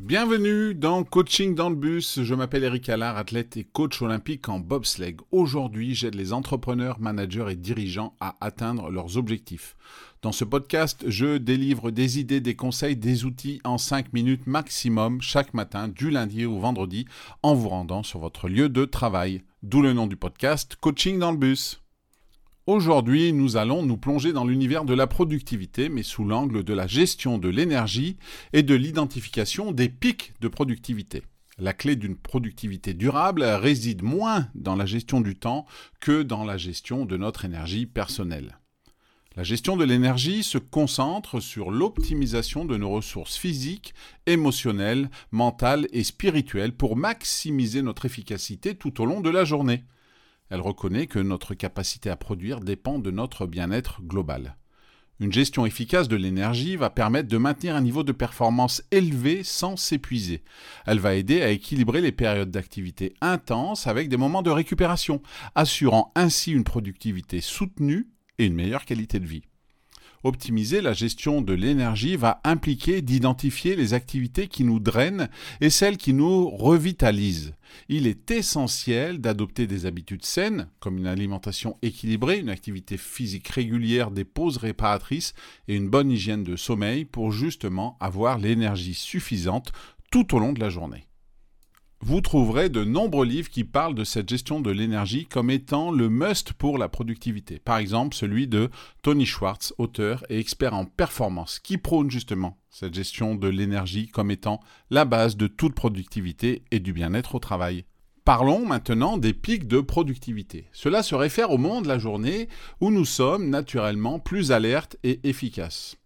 Bienvenue dans Coaching dans le bus. Je m'appelle Eric Allard, athlète et coach olympique en bobsleigh. Aujourd'hui, j'aide les entrepreneurs, managers et dirigeants à atteindre leurs objectifs. Dans ce podcast, je délivre des idées, des conseils, des outils en 5 minutes maximum chaque matin, du lundi au vendredi, en vous rendant sur votre lieu de travail. D'où le nom du podcast Coaching dans le bus. Aujourd'hui, nous allons nous plonger dans l'univers de la productivité, mais sous l'angle de la gestion de l'énergie et de l'identification des pics de productivité. La clé d'une productivité durable réside moins dans la gestion du temps que dans la gestion de notre énergie personnelle. La gestion de l'énergie se concentre sur l'optimisation de nos ressources physiques, émotionnelles, mentales et spirituelles pour maximiser notre efficacité tout au long de la journée. Elle reconnaît que notre capacité à produire dépend de notre bien-être global. Une gestion efficace de l'énergie va permettre de maintenir un niveau de performance élevé sans s'épuiser. Elle va aider à équilibrer les périodes d'activité intense avec des moments de récupération, assurant ainsi une productivité soutenue et une meilleure qualité de vie. Optimiser la gestion de l'énergie va impliquer d'identifier les activités qui nous drainent et celles qui nous revitalisent. Il est essentiel d'adopter des habitudes saines, comme une alimentation équilibrée, une activité physique régulière, des pauses réparatrices et une bonne hygiène de sommeil pour justement avoir l'énergie suffisante tout au long de la journée vous trouverez de nombreux livres qui parlent de cette gestion de l'énergie comme étant le must pour la productivité. Par exemple, celui de Tony Schwartz, auteur et expert en performance, qui prône justement cette gestion de l'énergie comme étant la base de toute productivité et du bien-être au travail. Parlons maintenant des pics de productivité. Cela se réfère au moment de la journée où nous sommes naturellement plus alertes et efficaces.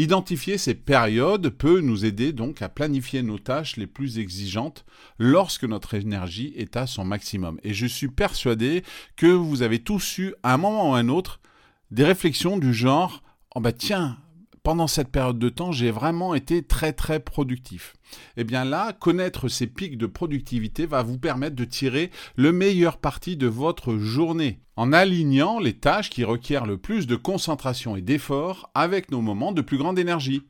Identifier ces périodes peut nous aider donc à planifier nos tâches les plus exigeantes lorsque notre énergie est à son maximum. Et je suis persuadé que vous avez tous eu, à un moment ou à un autre, des réflexions du genre Oh bah tiens, pendant cette période de temps, j'ai vraiment été très très productif. Et eh bien là, connaître ces pics de productivité va vous permettre de tirer le meilleur parti de votre journée en alignant les tâches qui requièrent le plus de concentration et d'effort avec nos moments de plus grande énergie.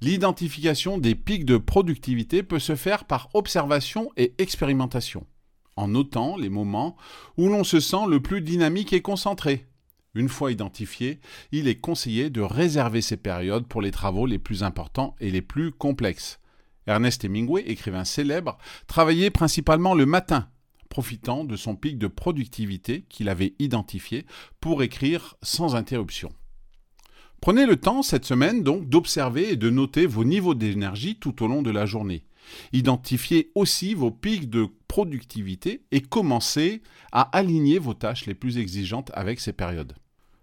L'identification des pics de productivité peut se faire par observation et expérimentation, en notant les moments où l'on se sent le plus dynamique et concentré, une fois identifié, il est conseillé de réserver ces périodes pour les travaux les plus importants et les plus complexes. Ernest Hemingway, écrivain célèbre, travaillait principalement le matin, profitant de son pic de productivité qu'il avait identifié pour écrire sans interruption. Prenez le temps cette semaine donc d'observer et de noter vos niveaux d'énergie tout au long de la journée. Identifiez aussi vos pics de productivité et commencez à aligner vos tâches les plus exigeantes avec ces périodes.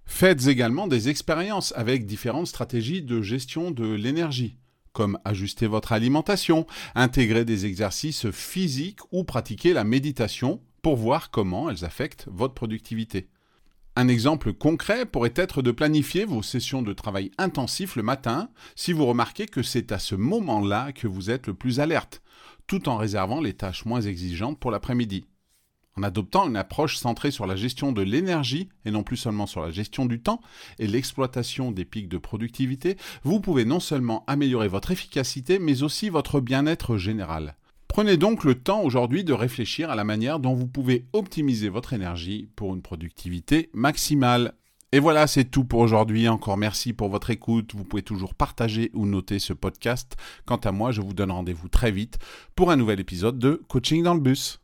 Faites également des expériences avec différentes stratégies de gestion de l'énergie, comme ajuster votre alimentation, intégrer des exercices physiques ou pratiquer la méditation pour voir comment elles affectent votre productivité. Un exemple concret pourrait être de planifier vos sessions de travail intensif le matin si vous remarquez que c'est à ce moment-là que vous êtes le plus alerte, tout en réservant les tâches moins exigeantes pour l'après-midi. En adoptant une approche centrée sur la gestion de l'énergie et non plus seulement sur la gestion du temps et l'exploitation des pics de productivité, vous pouvez non seulement améliorer votre efficacité mais aussi votre bien-être général. Prenez donc le temps aujourd'hui de réfléchir à la manière dont vous pouvez optimiser votre énergie pour une productivité maximale. Et voilà, c'est tout pour aujourd'hui. Encore merci pour votre écoute. Vous pouvez toujours partager ou noter ce podcast. Quant à moi, je vous donne rendez-vous très vite pour un nouvel épisode de Coaching dans le bus.